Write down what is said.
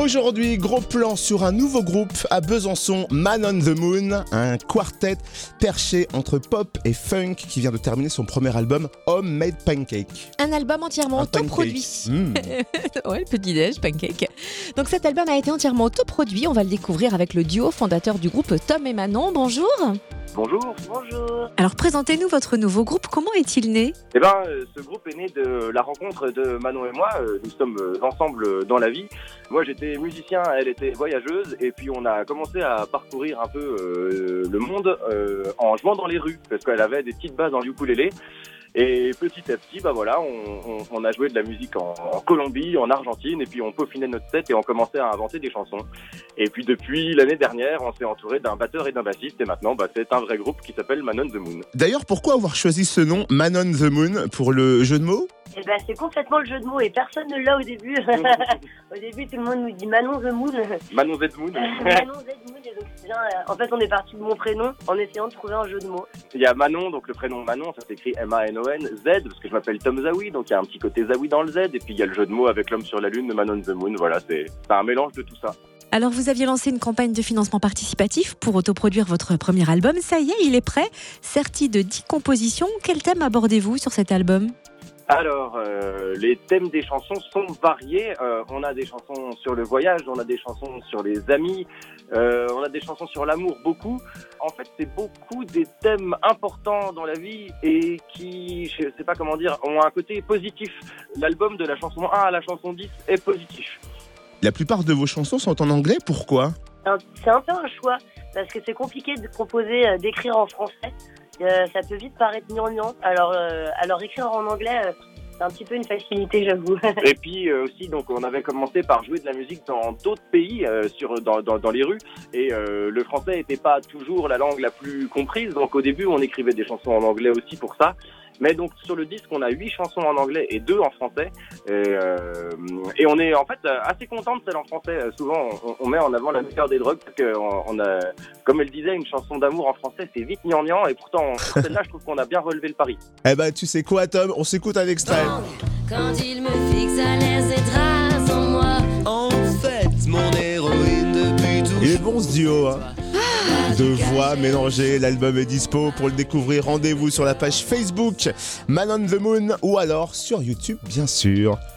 Aujourd'hui, gros plan sur un nouveau groupe à Besançon, Man on the Moon, un quartet perché entre pop et funk qui vient de terminer son premier album Homemade Pancake. Un album entièrement Un autoproduit. Mmh. ouais, petit déj, pancake. Donc cet album a été entièrement autoproduit. On va le découvrir avec le duo fondateur du groupe Tom et Manon. Bonjour. Bonjour. Bonjour. Alors présentez-nous votre nouveau groupe. Comment est-il né? Eh ben, euh, ce groupe est né de la rencontre de Manon et moi. Euh, Nous sommes euh, ensemble dans la vie. Moi, j'étais musicien, elle était voyageuse, et puis on a commencé à parcourir un peu euh, le monde euh, en jouant dans les rues, parce qu'elle avait des petites bases en ukulélé. Et petit à petit, bah voilà, on, on- on a joué de la musique en, en Colombie, en Argentine, et puis on peaufinait notre set et on commençait à inventer des chansons. Et puis depuis l'année dernière, on s'est entouré d'un batteur et d'un bassiste, et maintenant, bah, c'est un vrai groupe qui s'appelle Manon the Moon. D'ailleurs, pourquoi avoir choisi ce nom, Man on the Moon, pour le jeu de mots? Eh ben, c'est complètement le jeu de mots et personne ne l'a au début. au début, tout le monde nous dit Manon the Moon. Manon Z Moon. Manon Z Moon. Bien, euh, en fait, on est parti de mon prénom en essayant de trouver un jeu de mots. Il y a Manon, donc le prénom Manon, ça s'écrit M-A-N-O-N, Z, parce que je m'appelle Tom Zawi, donc il y a un petit côté Zawi dans le Z, et puis il y a le jeu de mots avec l'homme sur la lune de Manon the Moon, voilà, c'est c'est un mélange de tout ça. Alors vous aviez lancé une campagne de financement participatif pour autoproduire votre premier album. Ça y est, il est prêt. Serti de 10 compositions. Quel thème abordez-vous sur cet album? Alors, euh, les thèmes des chansons sont variés. Euh, on a des chansons sur le voyage, on a des chansons sur les amis, euh, on a des chansons sur l'amour, beaucoup. En fait, c'est beaucoup des thèmes importants dans la vie et qui, je sais pas comment dire, ont un côté positif. L'album de la chanson 1 à la chanson 10 est positif. La plupart de vos chansons sont en anglais, pourquoi? C'est un peu un choix parce que c'est compliqué de composer, euh, d'écrire en français. Euh, ça peut vite paraître gnangnan. Alors, euh, alors écrire en anglais, euh, c'est un petit peu une facilité, j'avoue. Et puis euh, aussi, donc, on avait commencé par jouer de la musique dans d'autres pays, euh, sur, dans, dans, dans les rues, et euh, le français n'était pas toujours la langue la plus comprise. Donc au début, on écrivait des chansons en anglais aussi pour ça. Mais donc sur le disque, on a huit chansons en anglais et deux en français. Et, euh, et on est en fait assez content de celle en français. Souvent, on, on met en avant la meilleure des drogues parce que on, on a, comme elle disait, une chanson d'amour en français, c'est vite gnangnan. Et pourtant, sur celle-là, je trouve qu'on a bien relevé le pari. Eh ben, tu sais quoi, Tom? On s'écoute un extrait. Quand il me fixe à l'aise et trace en moi En fait, mon héroïne depuis tout. Il est bon ce duo, hein Deux voix mélangées, l'album est dispo. Pour le découvrir, rendez-vous sur la page Facebook Man on the Moon ou alors sur YouTube, bien sûr.